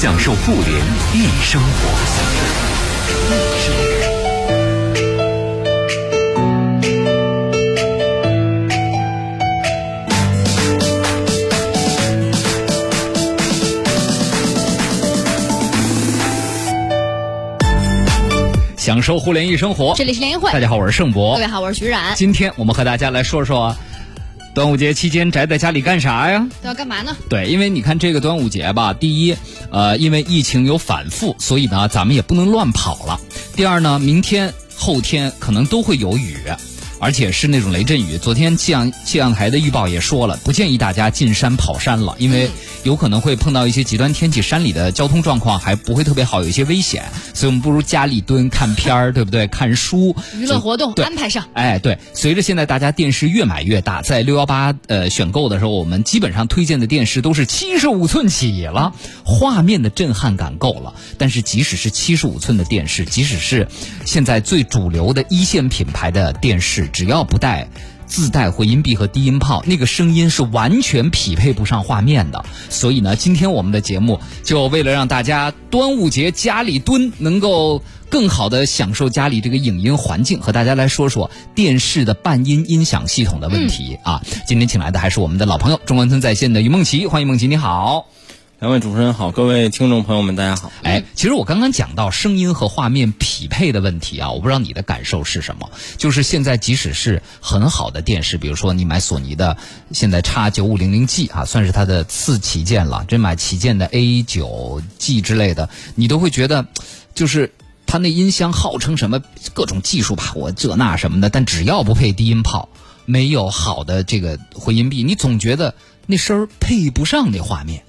享受互联易生活。享受互联易生活，这里是联谊会。大家好，我是盛博。各位好，我是徐冉。今天我们和大家来说说，端午节期间宅在家里干啥呀？都要干嘛呢？对，因为你看这个端午节吧，第一，呃，因为疫情有反复，所以呢，咱们也不能乱跑了。第二呢，明天、后天可能都会有雨，而且是那种雷阵雨。昨天气象气象台的预报也说了，不建议大家进山跑山了，因为有可能会碰到一些极端天气，山里的交通状况还不会特别好，有一些危险。所以我们不如家里蹲看片儿，对不对？看书，娱乐活动安排上。哎，对，随着现在大家电视越买越大，在六幺八呃选购的时候，我们基本上推荐的电视都是七十五寸起了，画面的震撼感够了。但是即使是七十五寸的电视，即使是现在最主流的一线品牌的电视，只要不带。自带回音壁和低音炮，那个声音是完全匹配不上画面的。所以呢，今天我们的节目就为了让大家端午节家里蹲，能够更好的享受家里这个影音环境，和大家来说说电视的伴音音响系统的问题、啊。今天请来的还是我们的老朋友中关村在线的于梦琪，欢迎梦琪，你好。两位主持人好，各位听众朋友们，大家好。哎，其实我刚刚讲到声音和画面匹配的问题啊，我不知道你的感受是什么。就是现在即使是很好的电视，比如说你买索尼的现在 X 九五零零 G 啊，算是它的次旗舰了。这买旗舰的 A 九 G 之类的，你都会觉得，就是它那音箱号称什么各种技术吧，我这那什么的，但只要不配低音炮，没有好的这个回音壁，你总觉得那声儿配不上那画面。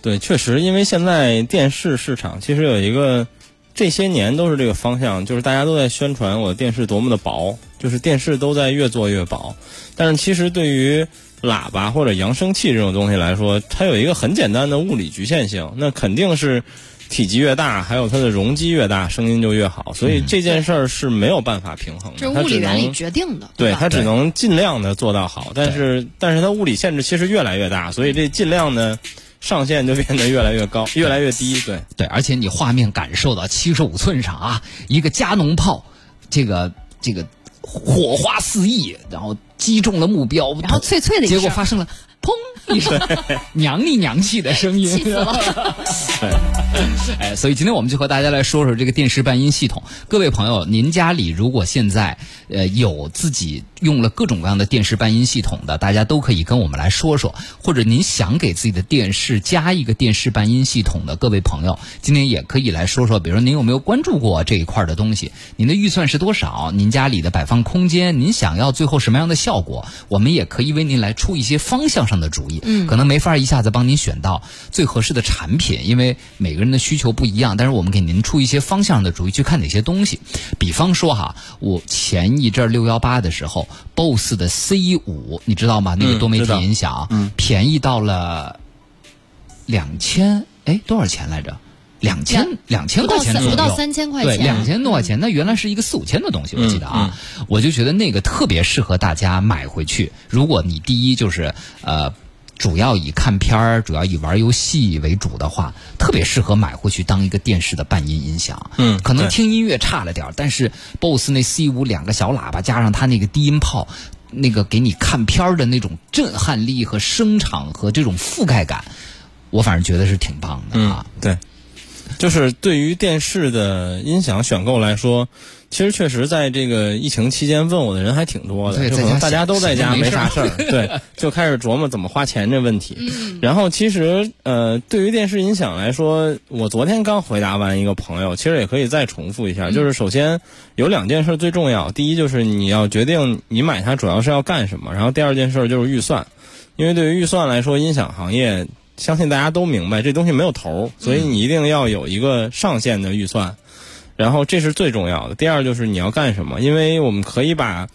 对，确实，因为现在电视市场其实有一个，这些年都是这个方向，就是大家都在宣传我的电视多么的薄，就是电视都在越做越薄。但是其实对于喇叭或者扬声器这种东西来说，它有一个很简单的物理局限性，那肯定是体积越大，还有它的容积越大，声音就越好。所以这件事儿是没有办法平衡的，这是它只物理原理能决定的。对，它只能尽量的做到好，但是但是它物理限制其实越来越大，所以这尽量呢上限就变得越来越高，越来越低。对，对，而且你画面感受到七十五寸上啊，一个加农炮，这个这个火花四溢，然后击中了目标，然后脆脆的一声结果发生了砰一声 娘里娘气的声音，气死了。哎，所以今天我们就和大家来说说这个电视伴音系统。各位朋友，您家里如果现在呃有自己用了各种各样的电视伴音系统的，大家都可以跟我们来说说。或者您想给自己的电视加一个电视伴音系统的，各位朋友，今天也可以来说说。比如说您有没有关注过这一块的东西？您的预算是多少？您家里的摆放空间，您想要最后什么样的效果？我们也可以为您来出一些方向上的主意。嗯，可能没法一下子帮您选到最合适的产品，因为每个人的需求不一样。但是我们给您出一些方向的主意，去看哪些东西。比方说哈，我前一阵六幺八的时候，BOSS 的 C 五，你知道吗？那个多媒体音响，嗯，便宜到了两千，哎，多少钱来着？两千两千块钱左右，三不到三千块对，钱两千多块钱，那原来是一个四五千的东西，我记得啊，我就觉得那个特别适合大家买回去。如果你第一就是呃。主要以看片儿、主要以玩游戏为主的话，特别适合买回去当一个电视的伴音音响。嗯可能听音乐差了点儿，但是 BOSS 那 C 五两个小喇叭加上它那个低音炮，那个给你看片儿的那种震撼力和声场和这种覆盖感，我反正觉得是挺棒的啊。嗯，对，就是对于电视的音响选购来说，其实确实在这个疫情期间问我的人还挺多的，可能大家都在家没没啥事儿，对，就开始琢磨怎么花钱这问题。然后其实呃，对于电视音响来说，我昨天刚回答完一个朋友，其实也可以再重复一下，就是首先有两件事最重要，第一就是你要决定你买它主要是要干什么，然后第二件事就是预算，因为对于预算来说，音响行业。相信大家都明白，这东西没有头，所以你一定要有一个上限的预算。然后这是最重要的。第二就是你要干什么，因为我们可以把。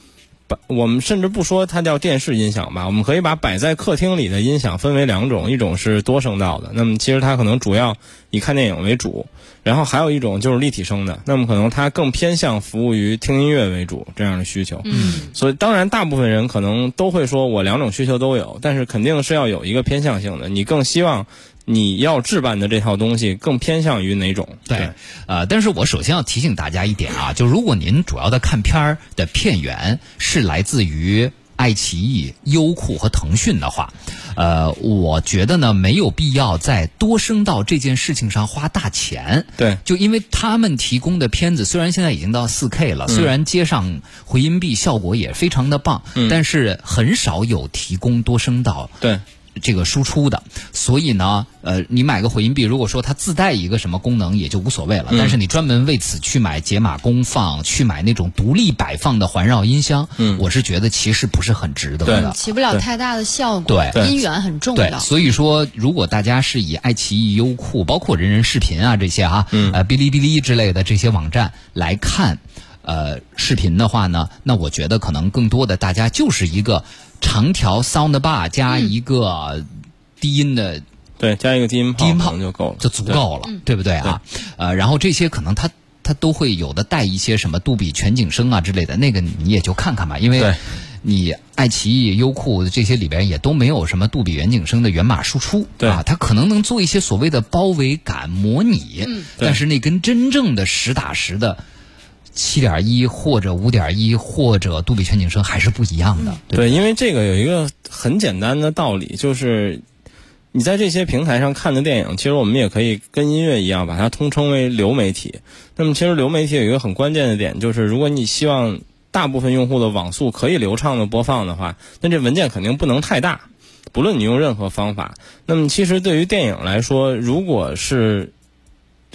我们甚至不说它叫电视音响吧，我们可以把摆在客厅里的音响分为两种，一种是多声道的，那么其实它可能主要以看电影为主，然后还有一种就是立体声的，那么可能它更偏向服务于听音乐为主这样的需求。嗯，所以当然大部分人可能都会说我两种需求都有，但是肯定是要有一个偏向性的，你更希望。你要置办的这套东西更偏向于哪种？对，呃，但是我首先要提醒大家一点啊，就如果您主要的看片儿的片源是来自于爱奇艺、优酷和腾讯的话，呃，我觉得呢没有必要在多声道这件事情上花大钱。对，就因为他们提供的片子虽然现在已经到四 K 了，虽然接上回音壁效果也非常的棒，但是很少有提供多声道。对。这个输出的，所以呢，呃，你买个回音壁，如果说它自带一个什么功能，也就无所谓了。但是你专门为此去买解码功放，去买那种独立摆放的环绕音箱，嗯，我是觉得其实不是很值得的，起不了太大的效果。对，音源很重要。所以说，如果大家是以爱奇艺、优酷，包括人人视频啊这些啊，呃，哔哩哔哩之类的这些网站来看，呃，视频的话呢，那我觉得可能更多的大家就是一个。长条 sound bar 加一个低音的，对，加一个低音低音炮就够了，就足够了，对。不对啊？呃，然后这些可能它它都会有的带一些什么杜比全景声啊之类的，那个你也就看看吧，因为你爱奇艺、优酷这些里边也都没有什么杜比全景声的源码输出，对。啊，它可能能做一些所谓的包围感模拟，但是那跟真正的实打实的。七点一或者五点一或者杜比全景声还是不一样的。对，因为这个有一个很简单的道理，就是你在这些平台上看的电影，其实我们也可以跟音乐一样，把它通称为流媒体。那么，其实流媒体有一个很关键的点，就是如果你希望大部分用户的网速可以流畅的播放的话，那这文件肯定不能太大，不论你用任何方法。那么，其实对于电影来说，如果是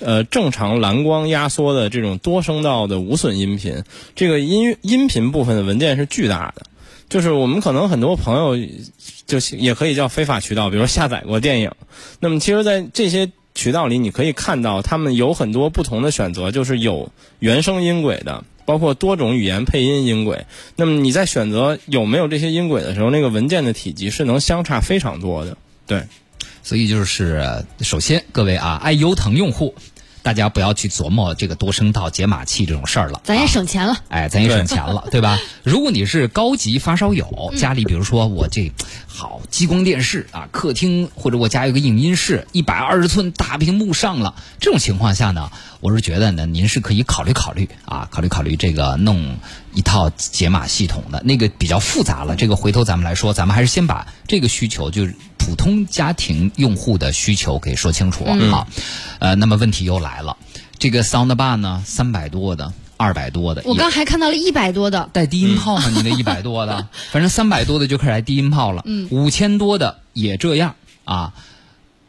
呃，正常蓝光压缩的这种多声道的无损音频，这个音音频部分的文件是巨大的。就是我们可能很多朋友，就也可以叫非法渠道，比如下载过电影。那么，其实，在这些渠道里，你可以看到他们有很多不同的选择，就是有原声音轨的，包括多种语言配音音轨。那么你在选择有没有这些音轨的时候，那个文件的体积是能相差非常多的。对。所以就是，首先各位啊，爱优腾用户，大家不要去琢磨这个多声道解码器这种事儿了。咱也省钱了，哎，咱也省钱了，对吧？如果你是高级发烧友，家里比如说我这好激光电视啊，客厅或者我家有个影音室，一百二十寸大屏幕上了，这种情况下呢，我是觉得呢，您是可以考虑考虑啊，考虑考虑这个弄一套解码系统的，那个比较复杂了。这个回头咱们来说，咱们还是先把这个需求就是。普通家庭用户的需求给说清楚啊，呃，那么问题又来了，这个 Soundbar 呢，三百多的，二百多的，我刚还看到了一百多的带低音炮吗？你那一百多的，反正三百多的就开始来低音炮了，嗯，五千多的也这样啊。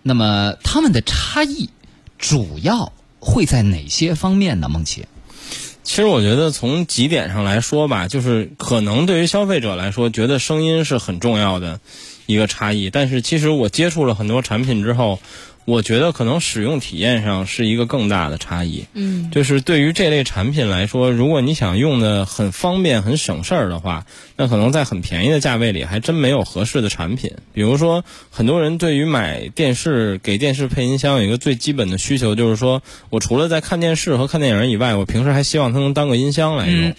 那么他们的差异主要会在哪些方面呢？孟琪，其实我觉得从几点上来说吧，就是可能对于消费者来说，觉得声音是很重要的。一个差异，但是其实我接触了很多产品之后，我觉得可能使用体验上是一个更大的差异。嗯，就是对于这类产品来说，如果你想用的很方便、很省事儿的话，那可能在很便宜的价位里还真没有合适的产品。比如说，很多人对于买电视给电视配音箱有一个最基本的需求，就是说我除了在看电视和看电影以外，我平时还希望它能当个音箱来用。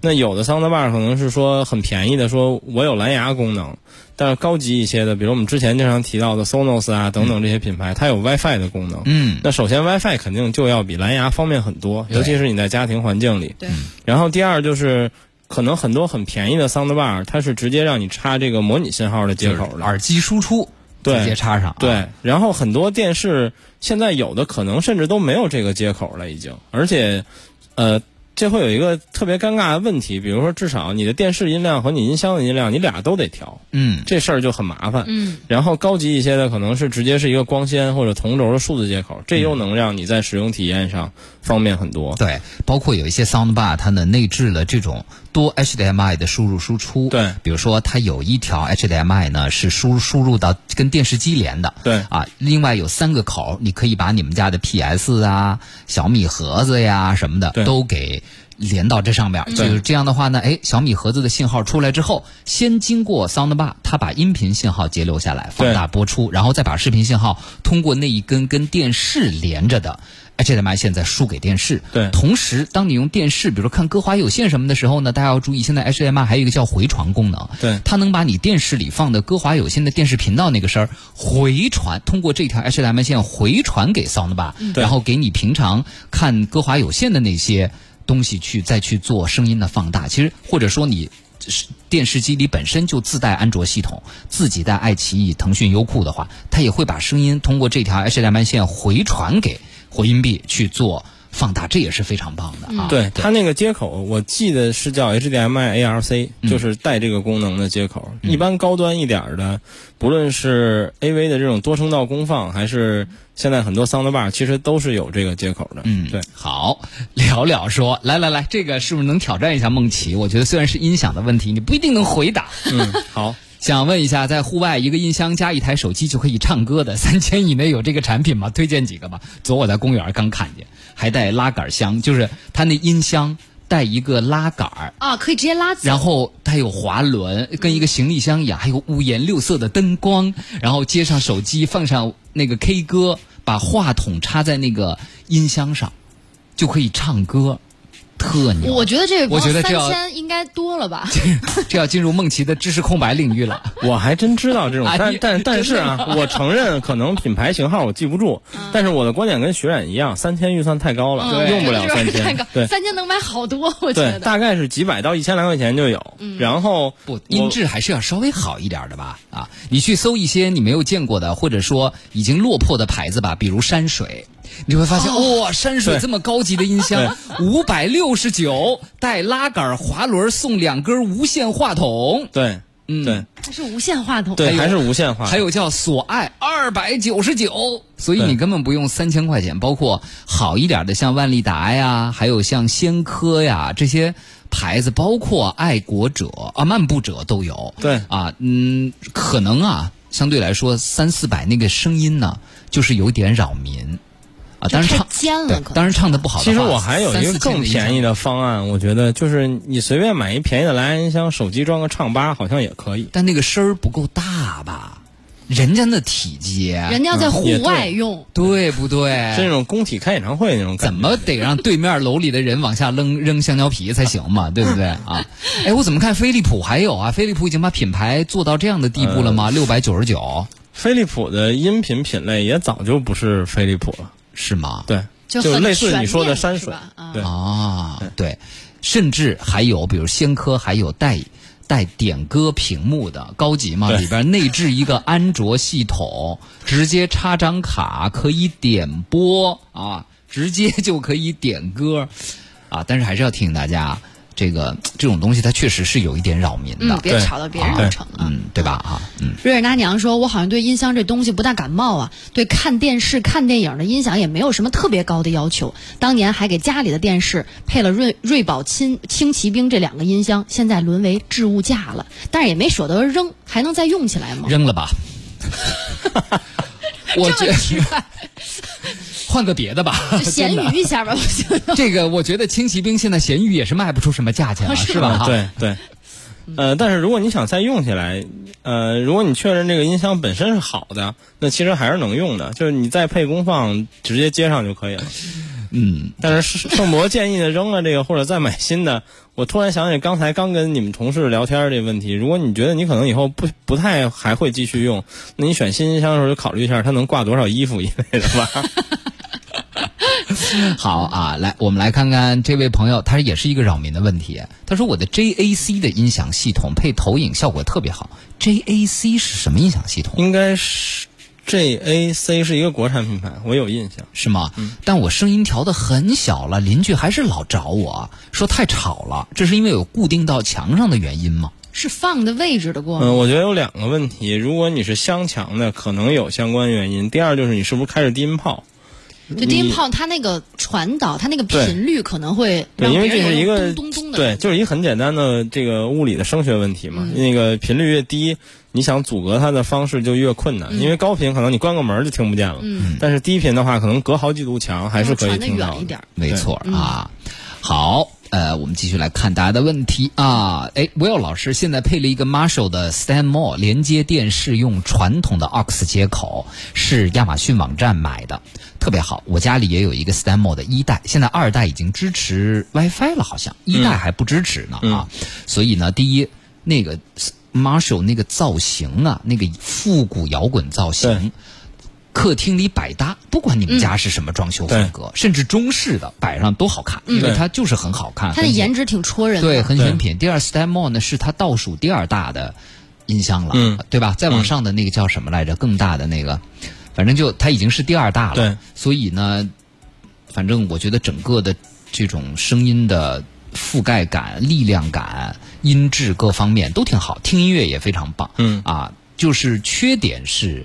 那有的 soundbar 可能是说很便宜的，说我有蓝牙功能。但是高级一些的，比如我们之前经常提到的 Sonos 啊等等这些品牌，它有 WiFi 的功能。嗯，那首先 WiFi 肯定就要比蓝牙方便很多，尤其是你在家庭环境里。对。然后第二就是，可能很多很便宜的 Soundbar，它是直接让你插这个模拟信号的接口的，耳机输出直接插上。对。然后很多电视现在有的可能甚至都没有这个接口了，已经。而且，呃。这会有一个特别尴尬的问题，比如说至少你的电视音量和你音箱的音量，你俩都得调，嗯，这事儿就很麻烦。嗯，然后高级一些的可能是直接是一个光纤或者同轴的数字接口，这又能让你在使用体验上方便很多。对，包括有一些 soundbar 它呢内置了这种多 HDMI 的输入输出，对。比如说它有一条 HDMI 呢是输输入到跟电视机连的，对。啊，另外有三个口，你可以把你们家的 PS 啊、小米盒子呀什么的都给。连到这上面，就是这样的话呢，哎，小米盒子的信号出来之后，先经过 soundbar，它把音频信号截留下来，放大播出，然后再把视频信号通过那一根跟电视连着的 HDMI 线在输给电视。对同时，当你用电视，比如说看歌华有线什么的时候呢，大家要注意，现在 HDMI 还有一个叫回传功能，对它能把你电视里放的歌华有线的电视频道那个声儿回传，通过这条 HDMI 线回传给 soundbar，、对然后给你平常看歌华有线的那些东西去再去做声音的放大。其实或者说你。是电视机里本身就自带安卓系统，自己带爱奇艺、腾讯、优酷的话，它也会把声音通过这条 HDMI 线回传给回音壁去做放大，这也是非常棒的啊。对它那个接口，我记得是叫 HDMI ARC，、嗯就是带这个功能的接口。一般高端一点的，不论是 AV 的这种多声道功放，还是现在很多 soundbar，其实都是有这个接口的。嗯，对。好，聊聊说，来来来，这个是不是能挑战一下梦琪？我觉得虽然是音响的问题，你不一定能回答。嗯，好。想问一下，在户外一个音箱加一台手机就可以唱歌的，三千以内有这个产品吗？推荐几个吧。昨我在公园刚看见，还带拉杆箱，就是它那音箱带一个拉杆儿。啊，可以直接拉走。然后它有滑轮，跟一个行李箱一样，还有五颜六色的灯光，然后接上手机，放上那个 K 歌，把话筒插在那个音箱上，就可以唱歌，特牛。我觉得这个我觉得这三要千应该多了吧？这要进入梦琪的知识空白领域了。我还真知道这种，但但但是啊，我承认可能品牌型号我记不住，但是我的观点跟徐冉一样，三千预算太高了，嗯用不了三千对三千能买好多，我觉对，得。大概是几百到一千来块钱就有。然后不，音质还是要稍微好一点的吧？啊，你去搜一些你没有见过的，或者说已经落魄的牌子吧，比如山水，你就会发现，哇、山水这么高级的音箱，五百六十九，带拉杆、滑轮，送两根无线话筒，对，嗯。对它是无线话筒，对，还是无线话筒。还有叫索爱二百九十九，所以你根本不用三千块钱。包括好一点的，像万利达呀，还有像仙科呀这些牌子，包括爱国者啊、漫步者都有。对。啊，嗯，可能啊，相对来说三四百那个声音呢，就是有点扰民啊。当然唱尖了当然唱的不好的，其实我还有一个更便宜的。方案，我觉得就是你随便买一便宜的蓝牙音箱，手机装个唱吧，好像也可以。但那个声儿不够大吧？人家那体积，人家在户外用，对不对？是那种工体开演唱会那种感觉。怎么得让对面楼里的人往下扔扔香蕉皮才行嘛，对不对啊？哎，我怎么看飞利浦还有啊？飞利浦已经把品牌做到这样的地步了吗？六百九十九飞利浦的音频品类也早就不是飞利浦了，是吗？对，就类似你说的山水。啊。对。啊，对，甚至还有比如仙科还有带带点歌屏幕的高级嘛，里边内置一个安卓系统，直接插张卡可以点播啊，直接就可以点歌。啊。但是还是要提醒大家，这个这种东西它确实是有一点扰民的嗯，，别吵到别人。嗯，对吧？啊，嗯。瑞尔娜娘说：“我好像对音箱这东西不大感冒啊，对看电视、看电影的音响也没有什么特别高的要求。当年还给家里的电视配了瑞瑞宝轻轻骑兵这两个音箱，现在沦为置物架了，但是也没舍得扔，还能再用起来吗？扔了吧。我觉这么奇怪，换个别的吧，就咸鱼一下吧，不行。这个我觉得轻骑兵现在咸鱼也是卖不出什么价钱了，是 是吧？对对。呃，但是如果你想再用起来，呃，如果你确认这个音箱本身是好的，那其实还是能用的，就是你再配功放，直接接上就可以了。嗯，但是盛博建议的扔了这个，或者再买新的。我突然想起刚才刚跟你们同事聊天这个问题，如果你觉得你可能以后不不太还会继续用，那你选新音箱的时候就考虑一下它能挂多少衣服一类的吧。好啊，来，我们来看看这位朋友，他也是一个扰民的问题。他说我的 JAC 的音响系统配投影效果特别好，JAC 是什么音响系统？应该是 JAC 是一个国产品牌，我有印象。是吗？但我声音调的很小了，邻居还是老找我说太吵了，这是因为有固定到墙上的原因吗？是放的位置的过吗？嗯，我觉得有两个问题。如果你是镶墙的，可能有相关原因。第二就是你是不是开着低音炮？就低音炮，它那个传导，它那个频率可能会对，让因为别人有这是一个咚咚咚的。对，就是一个很简单的这个物理的声学问题嗯嘛。那个频率越低，你想阻隔它的方式就越困难。因为高频可能你关个门就听不见了，嗯但是低频的话，可能隔好几堵墙还是可以听到远一点。没错啊。好，呃，我们继续来看大家的问题啊。哎，Will 老师现在配了一个 Marshall 的 StanMore 连接电视用传统的 aux 接口，是亚马逊网站买的，特别好。我家里也有一个 StanMore 的一代，现在二代已经支持 WiFi 了，好像一代还不支持呢啊。所以呢，第一那个 Marshall 那个造型啊，那个复古摇滚造型。客厅里百搭，不管你们家是什么装修风格，甚至中式的摆上都好看，因为它就是很好看。它的颜值挺戳人的。对，很选品。第二，Stanmore 呢是它倒数第二大的音箱了，嗯对吧？再往上的那个叫什么来着？更大的那个，反正就它已经是第二大了。对，所以呢，反正我觉得整个的这种声音的覆盖感、力量感、音质各方面都挺好，听音乐也非常棒。嗯啊，就是缺点是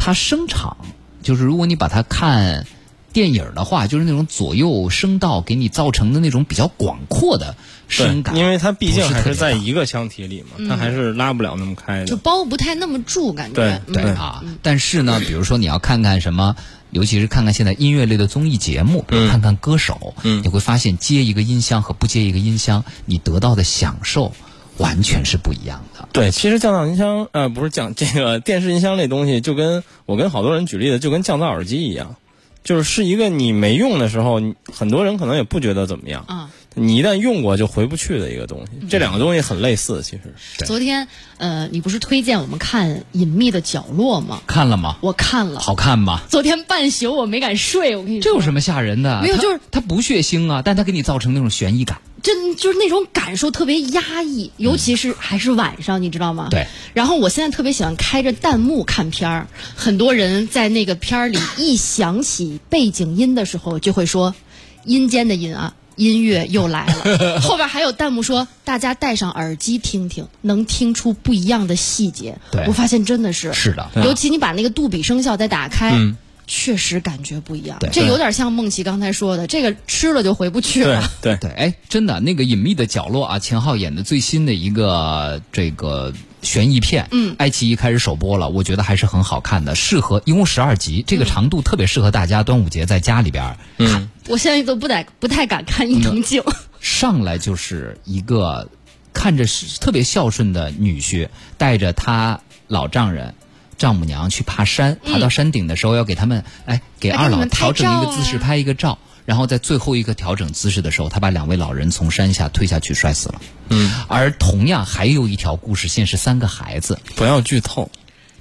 它声场，就是如果你把它看电影的话，就是那种左右声道给你造成的那种比较广阔的声感，因为它毕竟还是在一个腔体里嘛，它还是拉不了那么开就。包不太那么住，感觉。对嗯对啊，但是呢，比如说你要看看什么，尤其是看看现在音乐类的综艺节目，比如看看歌手，嗯你会发现接一个音箱和不接一个音箱，你得到的享受完全是不一样的。对，其实降噪音箱，呃，不是降这个电视音箱这东西，就跟我跟好多人举例子，就跟降噪耳机一样，就是是一个你没用的时候，很多人可能也不觉得怎么样，啊，你一旦用过就回不去的一个东西。这两个东西很类似，其实。昨天呃，你不是推荐我们看《隐秘的角落》吗？看了吗？我看了，好看吗？昨天半宿我没敢睡，我跟你说，这有什么吓人的？没有就是它不血腥啊，但它给你造成那种悬疑感。真就是那种感受特别压抑，尤其是还是晚上，你知道吗？对。然后我现在特别喜欢开着弹幕看片儿，很多人在那个片儿里一响起背景音的时候，就会说“阴间的阴啊”。音乐又来了，后边还有弹幕说：“大家戴上耳机听听，能听出不一样的细节。”对我发现真的是是的尤其你把那个杜比声效再打开，嗯确实感觉不一样对。这有点像梦琪刚才说的，这个吃了就回不去了。对对，哎，真的，那个隐秘的角落啊，秦昊演的最新的一个这个悬疑片，嗯爱奇艺开始首播了，我觉得还是很好看的，适合一共十二集，这个长度特别适合大家端午节在家里边儿看。我现在都不太不太敢看伊能静。上来就是一个看着是特别孝顺的女婿，带着他老丈人。丈母娘去爬山，爬到山顶的时候要给他们，哎，给二老调整一个姿势，拍一个照。然后在最后一个调整姿势的时候，他把两位老人从山下推下去，摔死了。嗯，而同样还有一条故事线是三个孩子，不要剧透。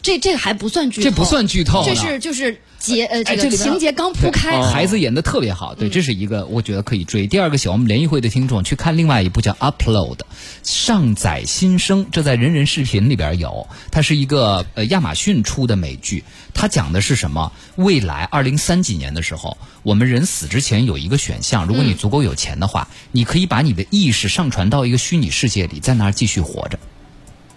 这这个还不算剧透，这不算剧透这是就是节呃这个情节刚铺开，孩子演的特别好，对，这是一个我觉得可以追。第二个，喜欢我们联谊会的听众去看另外一部叫《Upload》，上载新生，这在人人视频里边有，它是一个呃亚马逊出的美剧，它讲的是什么？未来二零三几年的时候，我们人死之前有一个选项，如果你足够有钱的话，你可以把你的意识上传到一个虚拟世界里，在那儿继续活着。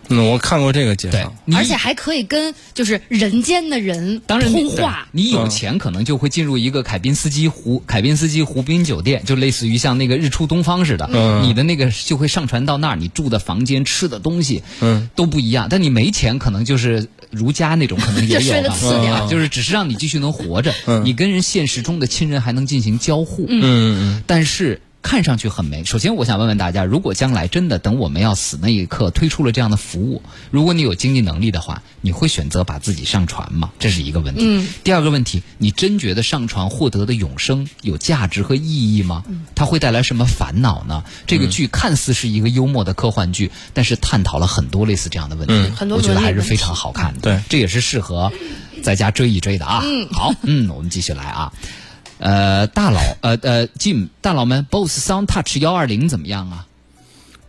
嗯，我看过这个介对绍。，你而且还可以跟就是人间的人当然通话。你有钱可能就会进入一个凯宾斯基湖凯宾斯基湖滨酒店，就类似于像那个日出东方似的，嗯。你的那个就会上传到那儿，你住的房间、吃的东西，嗯，都不一样。但你没钱，可能就是如家那种，可能也有吧，就是只是让你继续能活着，你跟人现实中的亲人还能进行交互，嗯嗯。但是。看上去很美。首先，我想问问大家，如果将来真的等我们要死那一刻推出了这样的服务，如果你有经济能力的话，你会选择把自己上传吗？这是一个问题。嗯第二个问题，你真觉得上传获得的永生有价值和意义吗？它会带来什么烦恼呢？这个剧看似是一个幽默的科幻剧，但是探讨了很多类似这样的问题，很多我觉得还是非常好看的。对这也是适合在家追一追的啊。好，嗯，我们继续来啊。呃，大佬，呃呃，Jim，大佬们，BOSS Sound Touch 幺二零怎么样啊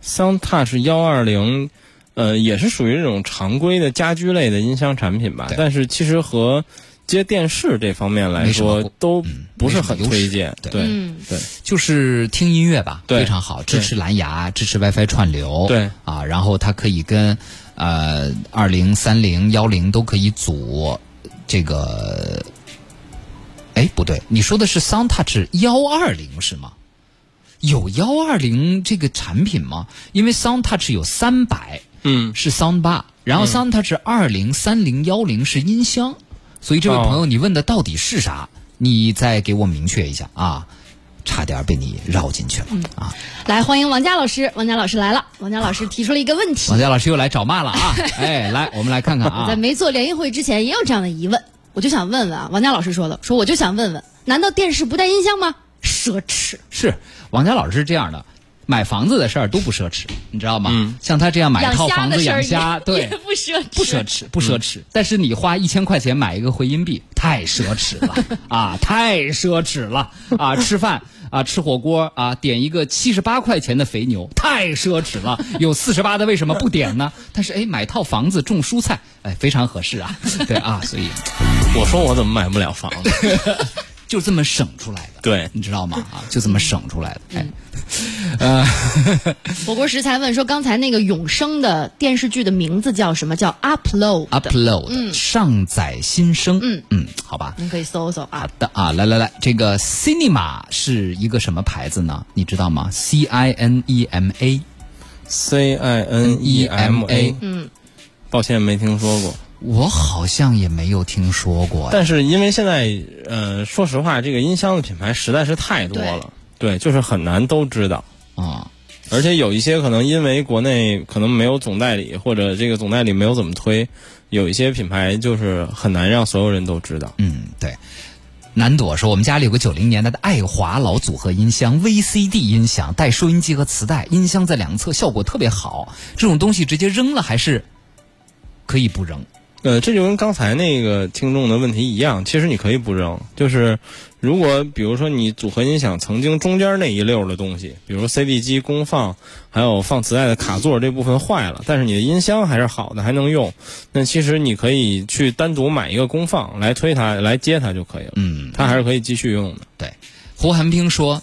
？，Sound Touch 幺二零，呃，也是属于这种常规的家居类的音箱产品吧。但是其实和接电视这方面来说，都不是很推荐。对对嗯对就是听音乐吧，非常好，支持蓝牙，支持 WiFi 串流，对啊，然后它可以跟呃二零、三零、幺零都可以组这个。哎，不对，你说的是 SoundTouch 幺二零是吗？有幺二零这个产品吗？因为 SoundTouch 有三百嗯，是 Soundbar，然后 SoundTouch 二零、三零、幺零是音箱，所以这位哦朋友，你问的到底是啥？你再给我明确一下啊！差点被你绕进去了啊！来，欢迎王佳老师，王佳老师来了。王佳老师提出了一个问题王，佳老师又来找骂了啊！哎，来，我们来看看啊在啊，没做联谊会之前也有这样的疑问，我就想问问啊，王佳老师说的，说我就想问问，难道电视不带音箱吗？奢侈。是王佳老师是这样的，买房子的事儿都不奢侈，你知道吗？嗯像他这样买一套房子养虾，对，不奢侈，不奢侈，不奢侈。但是你花一千块钱买一个回音壁，太奢侈了 啊，太奢侈了啊！吃饭啊，吃火锅啊，点一个七十八块钱的肥牛，太奢侈了。有四十八的为什么不点呢？但是哎，买套房子种蔬菜，哎，非常合适啊。对啊，所以我说我怎么买不了房子？就这么省出来的。对你知道吗？啊，就这么省出来的。哎，火锅食材问说，刚才那个永生的电视剧的名字叫什么？叫 Upload。upload、上载新生。嗯嗯，好吧。您可以搜搜啊好啊。的啊，来来来，这个 Cinema 是一个什么牌子呢？你知道吗？C I N E M A C I N E M A，嗯，抱歉没听说过。我好像也没有听说过。但是因为现在呃，说实话，这个音箱的品牌实在是太多了，对，就是很难都知道。啊、而且有一些可能因为国内可能没有总代理，或者这个总代理没有怎么推，有一些品牌就是很难让所有人都知道。嗯，对。南朵说，我们家里有个九零年代的爱华老组合音箱，VCD 音响带收音机和磁带，音箱在两侧效果特别好。这种东西直接扔了还是可以不扔？呃，这就跟刚才那个听众的问题一样，其实你可以不扔，就是如果比如说你组合音响曾经中间那一溜的东西，比如 CD 机、功放，还有放磁带的卡座这部分坏了，但是你的音箱还是好的，还能用，那其实你可以去单独买一个功放来推它、来接它就可以了，嗯，它还是可以继续用的。对。胡寒冰说，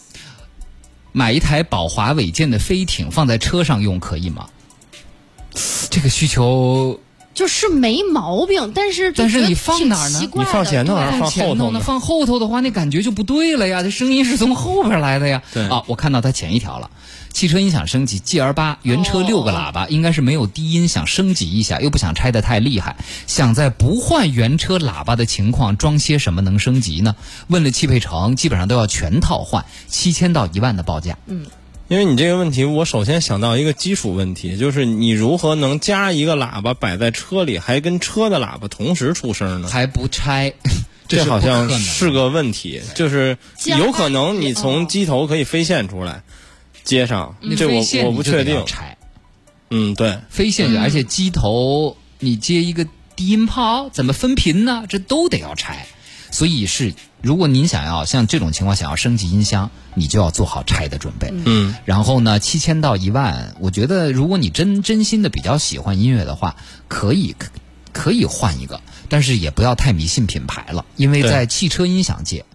买一台宝华韦健的飞艇放在车上用可以吗？这个需求就是没毛病，但是但是你放哪儿呢你放前头对还是放后头呢放后头的话，那感觉就不对了呀。这声音是从后边来的呀。对啊，我看到它前一条了。汽车音响升级，GR 八原车六个喇叭，应该是没有低音，想升级一下，又不想拆的太厉害，想在不换原车喇叭的情况装些什么能升级呢？问了汽配城，基本上都要全套换，七千到一万的报价。因为你这个问题，我首先想到一个基础问题，就是你如何能加一个喇叭摆在车里，还跟车的喇叭同时出声呢？还不拆，是这好像是个问题，就是有可能你哦从机头可以飞线出来接上，这我我不确定。嗯，对，飞线，而且机头你接一个低音炮，怎么分频呢？这都得要拆。所以是，如果您想要像这种情况想要升级音箱，你就要做好拆的准备。嗯，然后呢，七千到一万，我觉得如果你真真心的比较喜欢音乐的话，可以可可以换一个，但是也不要太迷信品牌了，因为在汽车音响界，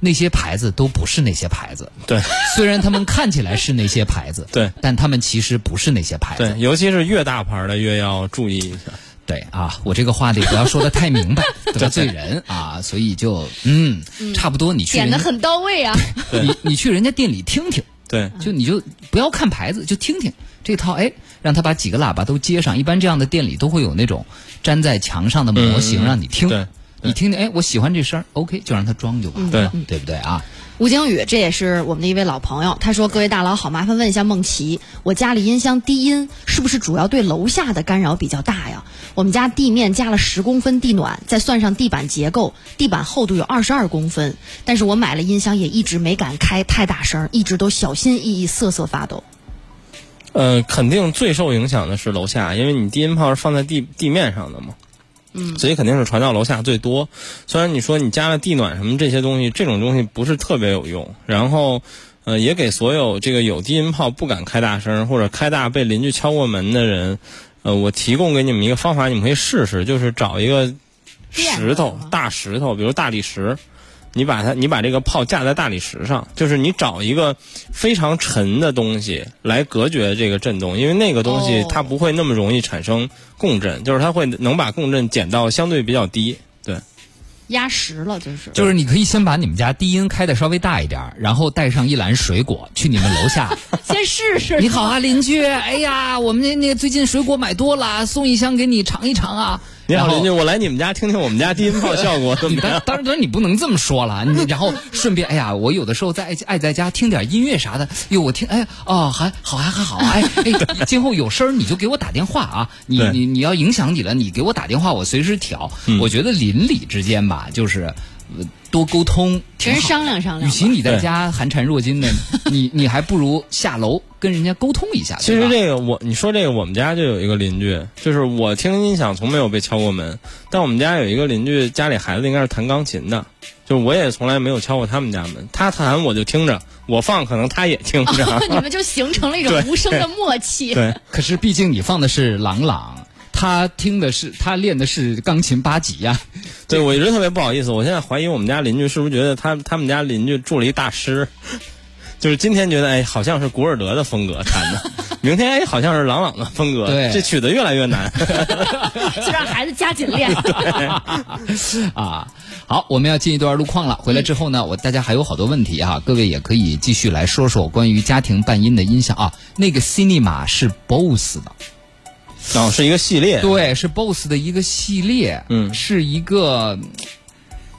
那些牌子都不是那些牌子。对虽然他们看起来是那些牌子，对但他们其实不是那些牌子。对，尤其是越大牌的越要注意一下。对啊，我这个话得不要说的太明白，得罪人啊，所以就嗯，差不多你去点的很到位啊。你你去人家店里听听，对，就你就不要看牌子，就听听这套，哎，让他把几个喇叭都接上。一般这样的店里都会有那种粘在墙上的模型让你听，对你听听，哎，我喜欢这声，OK，就让他装就完了，对对不对啊？吴京宇，这也是我们的一位老朋友。他说：“各位大佬好，麻烦问一下梦琪，我家里音箱低音是不是主要对楼下的干扰比较大呀？我们家地面加了十公分地暖，再算上地板结构，地板厚度有二十二公分。但是我买了音箱也一直没敢开太大声，一直都小心翼翼，瑟瑟发抖。呃，肯定最受影响的是楼下，因为你低音炮是放在地地面上的嘛，嗯，所以肯定是传到楼下最多。虽然你说你加了地暖什么这些东西，这种东西不是特别有用，然后。呃，也给所有这个有低音炮不敢开大声或者开大被邻居敲过门的人，呃，我提供给你们一个方法，你们可以试试，就是找一个石头，大石头，比如大理石，你把它，你把这个炮架在大理石上，就是你找一个非常沉的东西来隔绝这个震动，因为那个东西哦它不会那么容易产生共振，就是它会能把共振减到相对比较低。对，压实了就是。就是你可以先把你们家低音开的稍微大一点儿，然后带上一篮水果去你们楼下。先试试。你好啊，邻居！哎呀，我们那那最近水果买多了，送一箱给你尝一尝啊。你好邻居，我来你们家听听我们家低音炮效果怎么当样？当然，当然你不能这么说了。你然后顺便，哎呀，我有的时候在爱爱在家听点音乐啥的，哟，我听，哎，哦，还好，还还好，哎 哎，今后有事儿你就给我打电话啊。你你你要影响你了，你给我打电话，我随时调。我觉得邻里之间吧，就是。呃多沟通，挺跟人好商量商量与其你在家寒蝉若金的，你你还不如下楼跟人家沟通一下。其实这个我你说这个，我们家就有一个邻居，就是我听音响从没有被敲过门，但我们家有一个邻居家里孩子应该是弹钢琴的，就是我也从来没有敲过他们家门，他弹我就听着，我放可能他也听着。你们就形成了一种无声的默契。对，可是毕竟你放的是朗朗，他听的是他练的是钢琴八级呀、对我一直特别不好意思，我现在怀疑我们家邻居是不是觉得他他们家邻居住了一大师，就是今天觉得哎好像是古尔德的风格弹的，明天哎好像是朗朗的风格，对这曲子越来越难。就让孩子加紧练。啊。好，我们要进一段路况了。回来之后呢，我大家还有好多问题啊，各位也可以继续来说说关于家庭伴音的音响啊。那个 Cinema 是 BOSS 的，然后是一个系列，对，是 BOSS 的一个系列，嗯是一个，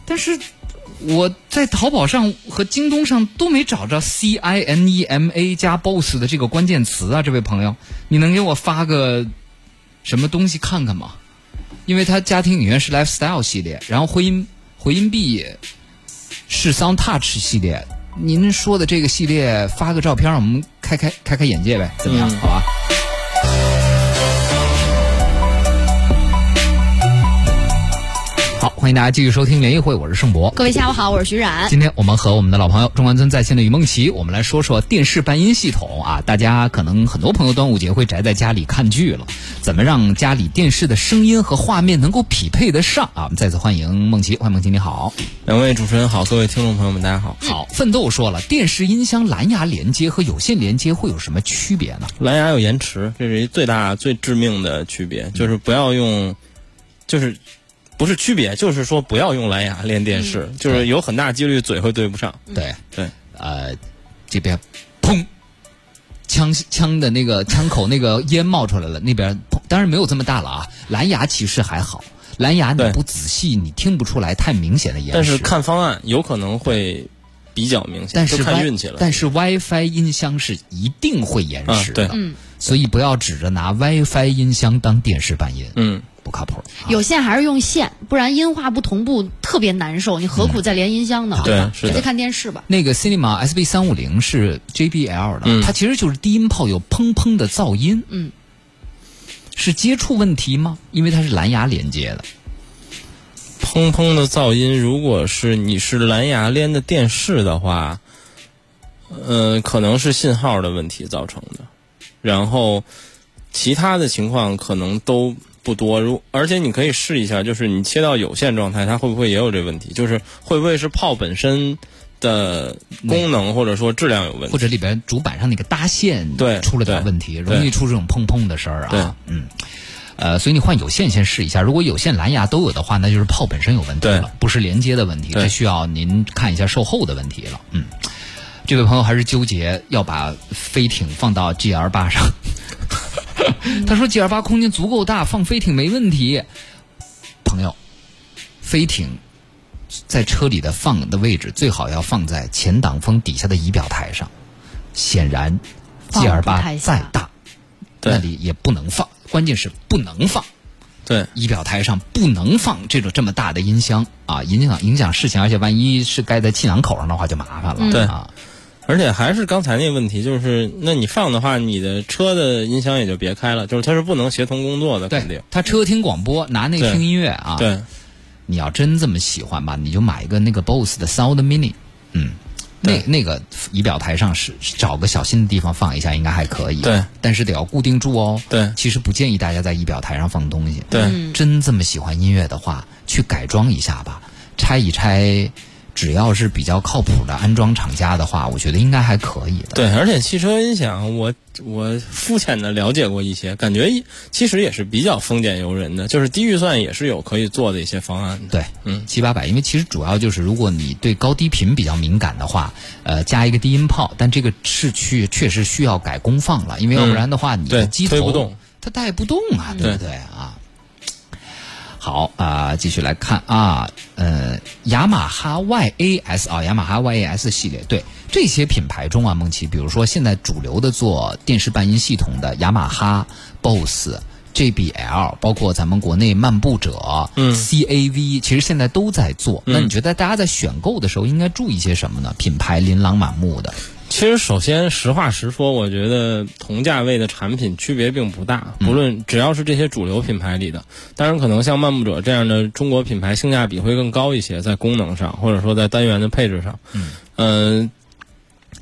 但是我在淘宝上和京东上都没找着 C I N E M A 加 BOSS 的这个关键词啊，这位朋友，你能给我发个什么东西看看吗？因为它家庭影院是 Lifestyle 系列，然后回音回音壁是 Sound Touch 系列。您说的这个系列发个照片，让我们开开开开眼界呗，怎么样？嗯好吧。欢迎大家继续收听联谊会，我是盛博。各位下午好，我是徐冉。今天我们和我们的老朋友中关村在线的于梦琪，我们来说说电视伴音系统啊。大家可能很多朋友端午节会宅在家里看剧了，怎么让家里电视的声音和画面能够匹配得上啊？我们再次欢迎梦琪，欢迎梦琪，你好。两位主持人好，各位听众朋友们，大家好。好，奋斗说了，电视音箱蓝牙连接和有线连接会有什么区别呢？蓝牙有延迟，这是一最大最致命的区别，就是不要用，就是不是区别，就是说不要用蓝牙连电视，就是有很大几率嘴会对不上。对对，呃，这边砰，枪枪的那个枪口那个烟冒出来了，那边砰，当然没有这么大了啊。蓝牙其实还好，蓝牙你不仔细你听不出来太明显的延迟。但是看方案有可能会比较明显，但是看运气了。但是 WiFi 音箱是一定会延啊对迟的，嗯，所以不要指着拿 WiFi 音箱当电视伴音，嗯，不靠谱。啊有线还是用线，不然音画不同步特别难受。你何苦再连音箱呢？对直接看电视吧。那个 Cinema SB 三五零是 JBL 的，嗯它其实就是低音炮有砰砰的噪音。嗯，是接触问题吗？因为它是蓝牙连接的。砰砰的噪音，如果是你是蓝牙连的电视的话，呃，可能是信号的问题造成的。然后其他的情况可能都不多。如而且你可以试一下，就是你切到有线状态，它会不会也有这问题？就是会不会是炮本身的功能或者说质量有问题？或者里边主板上那个搭线对出了点问题，容易出这种砰砰的声儿对啊。嗯，呃，所以你换有线先试一下，如果有线蓝牙都有的话，那就是炮本身有问题了，不是连接的问题，对这需要您看一下售后的问题了。嗯，这位朋友还是纠结要把飞艇放到 GL 八上。他说：“G 二八空间足够大，放飞艇没问题。朋友，飞艇在车里的放的位置最好要放在前挡风底下的仪表台上。显然，G 二八再大，那里也不能放，关键是不能放。对，仪表台上不能放这种这么大的音箱啊，影响影响事情，而且万一是盖在气囊口上的话就麻烦了。对啊，而且还是刚才那个问题，就是那你放的话，你的车的音箱也就别开了，就是它是不能协同工作的，肯定对。他车听广播，拿那个听音乐啊。对，你要真这么喜欢吧，你就买一个那个 BOSS 的 Sound Mini，嗯，那那个仪表台上是找个小心的地方放一下，应该还可以。对，但是得要固定住哦。对其实不建议大家在仪表台上放东西。对，真这么喜欢音乐的话，去改装一下吧，拆一拆。只要是比较靠谱的安装厂家的话，我觉得应该还可以的。对，而且汽车音响，我我肤浅的了解过一些，感觉其实也是比较丰俭由人的，就是低预算也是有可以做的一些方案的。对，嗯，七八百，因为其实主要就是如果你对高低频比较敏感的话，呃，加一个低音炮，但这个是去确实需要改功放了，因为要不然的话，你的对机头推不动它带不动啊，对不对啊？好啊、继续来看啊，呃，雅马哈 YAS 啊，雅马哈 YAS 系列，对这些品牌中啊，梦琪，比如说现在主流的做电视伴音系统的雅马哈、BOSS、JBL，包括咱们国内漫步者、嗯 CAV，其实现在都在做。那你觉得大家在选购的时候应该注意些什么呢？品牌琳琅满目的，其实，首先实话实说，我觉得同价位的产品区别并不大，不论只要是这些主流品牌里的，当然可能像漫步者这样的中国品牌性价比会更高一些，在功能上或者说在单元的配置上，嗯、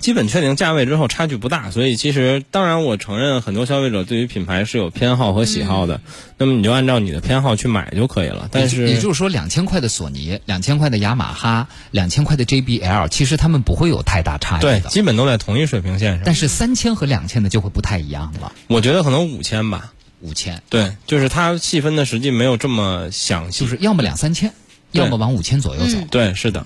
基本确定价位之后差距不大，所以其实当然我承认很多消费者对于品牌是有偏好和喜好的，那么你就按照你的偏好去买就可以了。但是也就是说，两千块的索尼，两千块的雅马哈，两千块的 JBL，其实他们不会有太大差异对，的。基本都在同一水平线上。但是三千和两千的就会不太一样了，我觉得可能五千吧。五千对，就是它细分的实际没有这么详细。就是要么两三千，要么往五千左右走。嗯对，是的。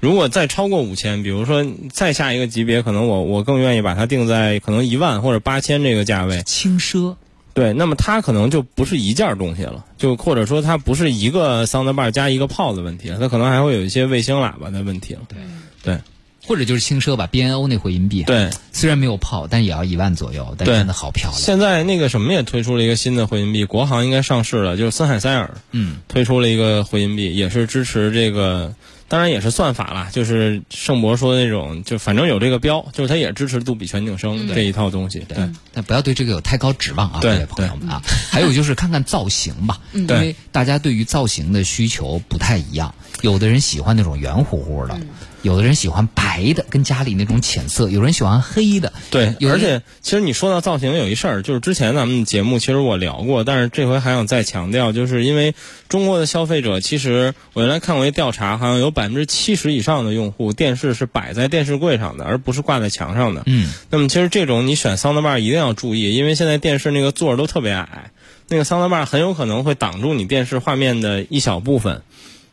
如果再超过五千，比如说再下一个级别，可能我我更愿意把它定在可能一万或者八千这个价位。轻奢，对，那么它可能就不是一件东西了，就或者说它不是一个桑德巴加一个炮的问题了，它可能还会有一些卫星喇叭的问题了。对。对。或者就是轻奢吧，B N O 那回音壁，，对，虽然没有炮，但也要一万左右，但对。真的好漂亮。现在那个什么也推出了一个新的回音壁，国行应该上市了，就是森海塞尔嗯，推出了一个回音壁，也是支持这个，当然也是算法啦，就是盛博说的那种，就反正有这个标，就是它也支持杜比全景声这一套东西。对，但不要对这个有太高指望啊，对各位朋友们啊。还有就是看看造型吧，因为大家对于造型的需求不太一样，有的人喜欢那种圆乎乎的，有的人喜欢白的，跟家里那种浅色，有人喜欢黑的。对，而且其实你说到造型有一事儿，就是之前咱们节目其实我聊过，但是这回还想再强调，就是因为中国的消费者，其实我原来看过一调查，好像有百分之七十以上的用户电视是摆在电视柜上的，而不是挂在墙上的。嗯，那么其实这种你选桑德曼一定要注意，因为现在电视那个座儿都特别矮，那个桑德巴很有可能会挡住你电视画面的一小部分。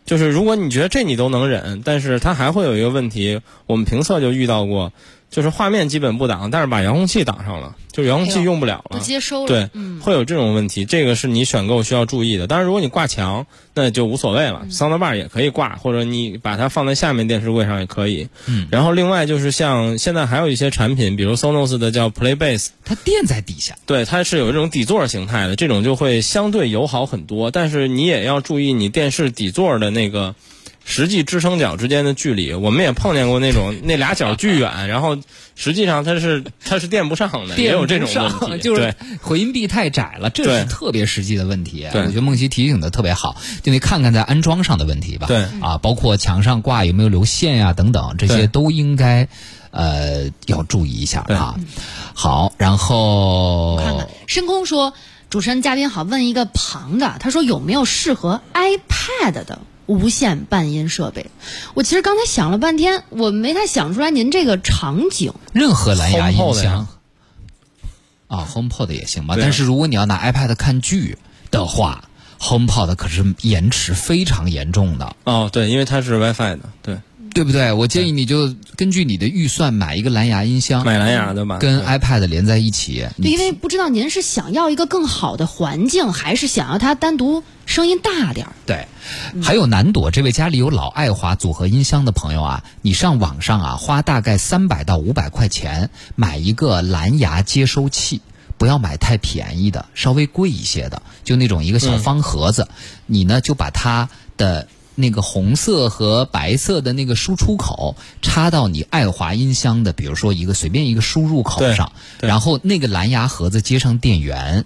就是如果你觉得这你都能忍，但是它还会有一个问题，我们评测就遇到过，就是画面基本不挡，但是把遥控器挡上了，就遥控器用不了了。不接收了。对，嗯，会有这种问题，这个是你选购需要注意的。当然，如果你挂墙，那就无所谓了，桑德巴也可以挂，或者你把它放在下面电视柜上也可以。嗯，然后另外就是像现在还有一些产品，比如 Sonos 的叫 Playbase，它垫在底下。对，它是有一种底座形态的，这种就会相对友好很多。但是你也要注意你电视底座的那个实际支撑脚之间的距离。我们也碰见过那种那俩脚巨远，然后实际上它是它是垫不上的，也有这种问题。就是对回音壁太窄了，这是特别实际的问题。对我觉得梦琪提醒的特别好，就你看看在安装上的问题吧。对啊，包括墙上挂有没有留线呀、等等，这些都应该呃要注意一下啊。好，然后看看深空说，主持人嘉宾好，问一个旁的，他说有没有适合 iPad 的无线伴音设备？我其实刚才想了半天，我没太想出来您这个场景。任何蓝牙音箱啊，HomePod 也行吧。但是如果你要拿 iPad 看剧的话，HomePod 可是延迟非常严重的。哦，对，因为它是 WiFi 的，对，对不对？我建议你就根据你的预算买一个蓝牙音箱，买蓝牙的吧，跟 iPad 连在一起。对，因为不知道您是想要一个更好的环境，还是想要它单独声音大点儿？对，还有南朵这位家里有老爱华组合音箱的朋友啊，你上网上啊花大概三百到五百块钱买一个蓝牙接收器。不要买太便宜的，稍微贵一些的，就那种一个小方盒子，你呢就把它的那个红色和白色的那个输出口插到你爱华音箱的，比如说一个随便一个输入口上，然后那个蓝牙盒子接上电源，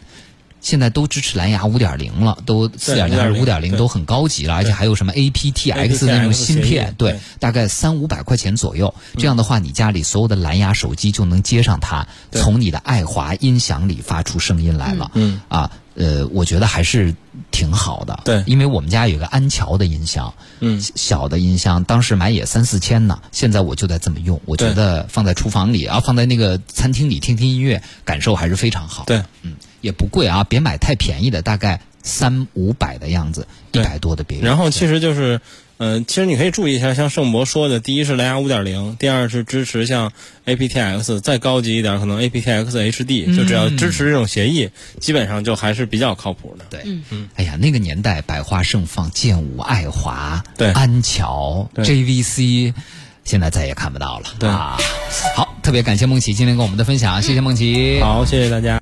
现在都支持蓝牙五点零了，都四点零还是五点零都很高级了，而且还有什么 aptX 那种芯片，对对，大概三五百块钱左右。这样的话，你家里所有的蓝牙手机就能接上它，对。从你的爱华音响里发出声音来了。嗯。啊，呃，我觉得还是挺好的。对。因为我们家有个安桥的音箱，嗯。小的音箱，当时买也三四千呢，现在我就在这么用，我觉得放在厨房里啊，放在那个餐厅里听听音乐，感受还是非常好。对，嗯，也不贵啊，别买太便宜的，大概三五百的样子，一百多的别用。然后其实就是，呃，其实你可以注意一下，像盛博说的，第一是蓝牙五点零，第二是支持像 aptX，再高级一点可能 aptX HD，、就只要支持这种协议，基本上就还是比较靠谱的。对，嗯，哎呀，那个年代百花盛放，剑舞、爱华、对安桥、对 JVC，现在再也看不到了。对啊，好，特别感谢梦琪今天跟我们的分享，谢谢梦琪。好，谢谢大家。